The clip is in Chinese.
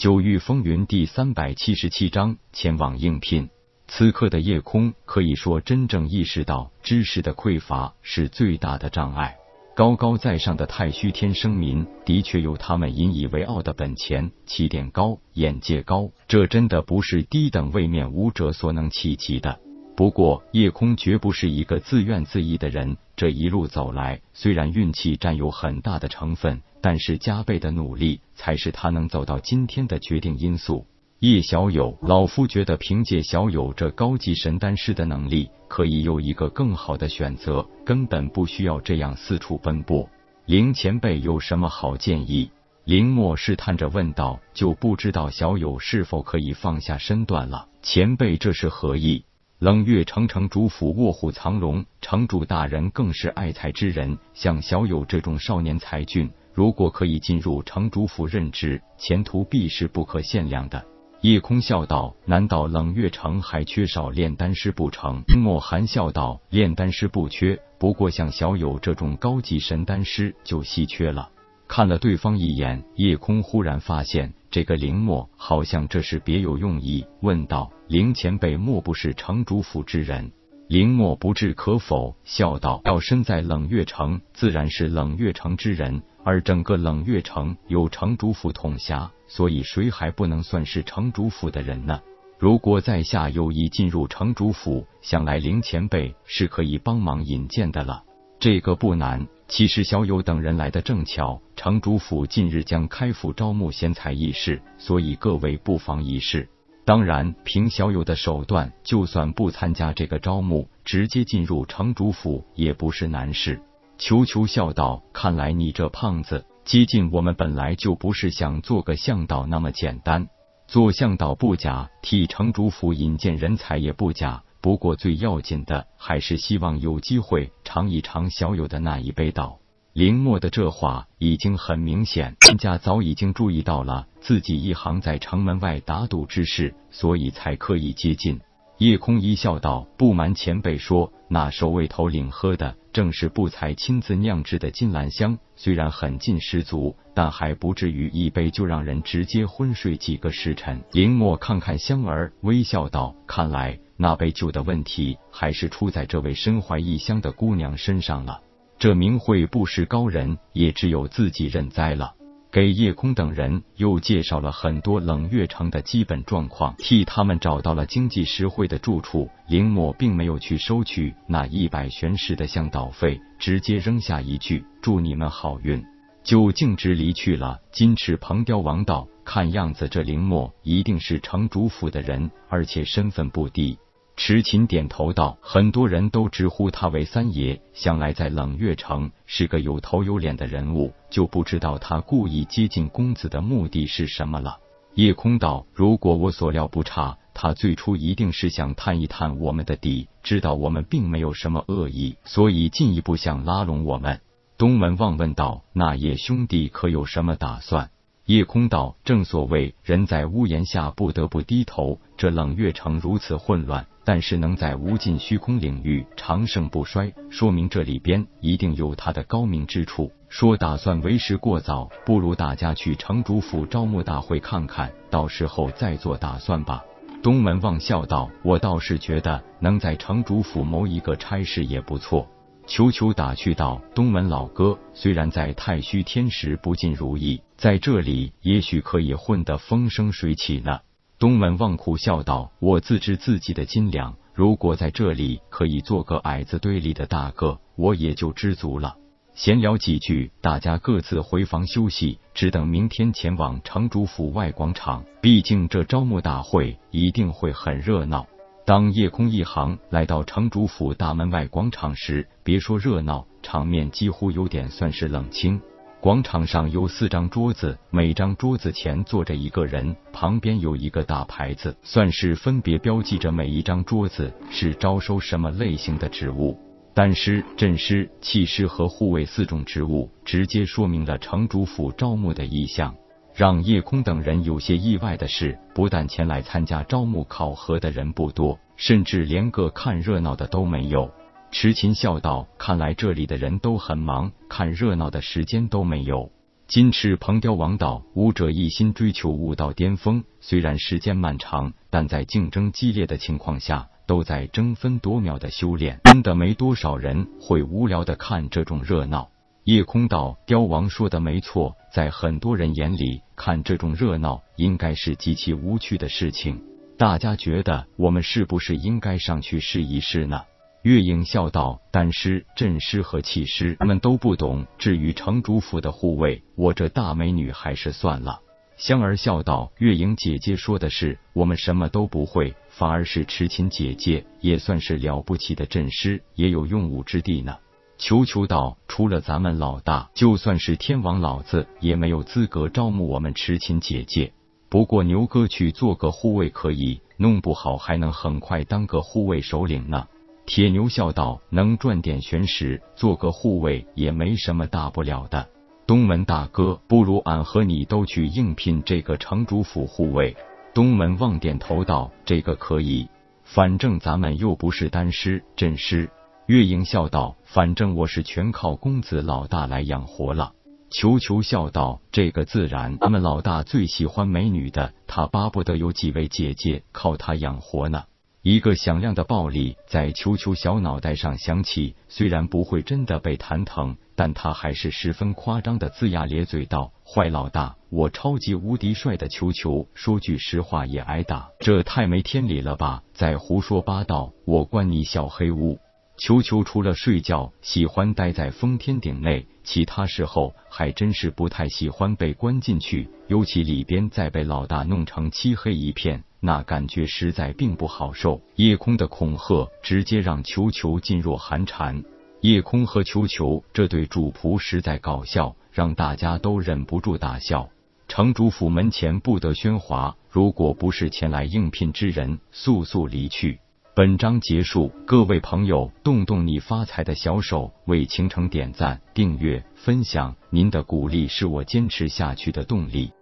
九域风云第三百七十七章前往应聘。此刻的夜空可以说真正意识到知识的匮乏是最大的障碍。高高在上的太虚天生民的确有他们引以为傲的本钱，起点高，眼界高，这真的不是低等位面武者所能企及的。不过，夜空绝不是一个自怨自艾的人。这一路走来，虽然运气占有很大的成分，但是加倍的努力才是他能走到今天的决定因素。叶小友，老夫觉得凭借小友这高级神丹师的能力，可以有一个更好的选择，根本不需要这样四处奔波。林前辈有什么好建议？林墨试探着问道。就不知道小友是否可以放下身段了。前辈这是何意？冷月城城主府卧虎藏龙，城主大人更是爱才之人。像小友这种少年才俊，如果可以进入城主府任职，前途必是不可限量的。叶空笑道：“难道冷月城还缺少炼丹师不成？”莫寒笑道：“炼丹师不缺，不过像小友这种高级神丹师就稀缺了。”看了对方一眼，叶空忽然发现这个林墨好像这是别有用意，问道：“林前辈莫不是城主府之人？”林墨不置可否，笑道：“要身在冷月城，自然是冷月城之人。而整个冷月城有城主府统辖，所以谁还不能算是城主府的人呢？如果在下有意进入城主府，想来林前辈是可以帮忙引荐的了。这个不难。”其实小友等人来的正巧，城主府近日将开府招募贤才一事，所以各位不妨一试。当然，凭小友的手段，就算不参加这个招募，直接进入城主府也不是难事。球球笑道：“看来你这胖子接近我们本来就不是想做个向导那么简单。做向导不假，替城主府引荐人才也不假。”不过最要紧的还是希望有机会尝一尝小友的那一杯道。林墨的这话已经很明显，人家早已经注意到了自己一行在城门外打赌之事，所以才刻意接近。叶空一笑道：“不瞒前辈说，那守卫头领喝的正是不才亲自酿制的金兰香，虽然狠劲十足，但还不至于一杯就让人直接昏睡几个时辰。”林墨看看香儿，微笑道：“看来。”那杯酒的问题还是出在这位身怀异香的姑娘身上了。这名讳不识高人，也只有自己认栽了。给叶空等人又介绍了很多冷月城的基本状况，替他们找到了经济实惠的住处。林墨并没有去收取那一百玄石的向导费，直接扔下一句“祝你们好运”，就径直离去了。金翅鹏雕王道，看样子这林墨一定是城主府的人，而且身份不低。池琴点头道：“很多人都直呼他为三爷，想来在冷月城是个有头有脸的人物，就不知道他故意接近公子的目的是什么了。”夜空道：“如果我所料不差，他最初一定是想探一探我们的底，知道我们并没有什么恶意，所以进一步想拉拢我们。”东门望问道：“那叶兄弟可有什么打算？”夜空道：“正所谓人在屋檐下不得不低头，这冷月城如此混乱。”但是能在无尽虚空领域长盛不衰，说明这里边一定有他的高明之处。说打算为时过早，不如大家去城主府招募大会看看，到时候再做打算吧。东门望笑道：“我倒是觉得能在城主府谋一个差事也不错。”球球打趣道：“东门老哥，虽然在太虚天时不尽如意，在这里也许可以混得风生水起呢。”东门望苦笑道：“我自知自己的斤两，如果在这里可以做个矮子堆里的大个，我也就知足了。”闲聊几句，大家各自回房休息，只等明天前往城主府外广场。毕竟这招募大会一定会很热闹。当夜空一行来到城主府大门外广场时，别说热闹，场面几乎有点算是冷清。广场上有四张桌子，每张桌子前坐着一个人，旁边有一个大牌子，算是分别标记着每一张桌子是招收什么类型的职务。丹师、镇师、气师和护卫四种职务，直接说明了城主府招募的意向。让叶空等人有些意外的是，不但前来参加招募考核的人不多，甚至连个看热闹的都没有。池琴笑道：“看来这里的人都很忙，看热闹的时间都没有。”金翅鹏雕王道：武者一心追求武道巅峰，虽然时间漫长，但在竞争激烈的情况下，都在争分夺秒的修炼，真的没多少人会无聊的看这种热闹。夜空道：雕王说的没错，在很多人眼里，看这种热闹应该是极其无趣的事情。大家觉得我们是不是应该上去试一试呢？月影笑道：“丹师、阵师和气师，他们都不懂。至于城主府的护卫，我这大美女还是算了。”香儿笑道：“月影姐姐说的是，我们什么都不会，反而是痴琴姐姐也算是了不起的阵师，也有用武之地呢。”球球道：“除了咱们老大，就算是天王老子，也没有资格招募我们痴琴姐姐。”不过牛哥去做个护卫可以，弄不好还能很快当个护卫首领呢。铁牛笑道：“能赚点玄石，做个护卫也没什么大不了的。”东门大哥，不如俺和你都去应聘这个城主府护卫。东门望点头道：“这个可以，反正咱们又不是丹师、阵师。”月影笑道：“反正我是全靠公子老大来养活了。”球球笑道：“这个自然，俺们老大最喜欢美女的，他巴不得有几位姐姐靠他养活呢。”一个响亮的暴力在球球小脑袋上响起，虽然不会真的被弹疼，但他还是十分夸张的龇牙咧嘴道：“坏老大，我超级无敌帅的球球，说句实话也挨打，这太没天理了吧！再胡说八道，我关你小黑屋！”球球除了睡觉，喜欢待在封天顶内，其他时候还真是不太喜欢被关进去。尤其里边再被老大弄成漆黑一片，那感觉实在并不好受。夜空的恐吓直接让球球噤若寒蝉。夜空和球球这对主仆实在搞笑，让大家都忍不住大笑。城主府门前不得喧哗，如果不是前来应聘之人，速速离去。本章结束，各位朋友，动动你发财的小手，为倾城点赞、订阅、分享，您的鼓励是我坚持下去的动力。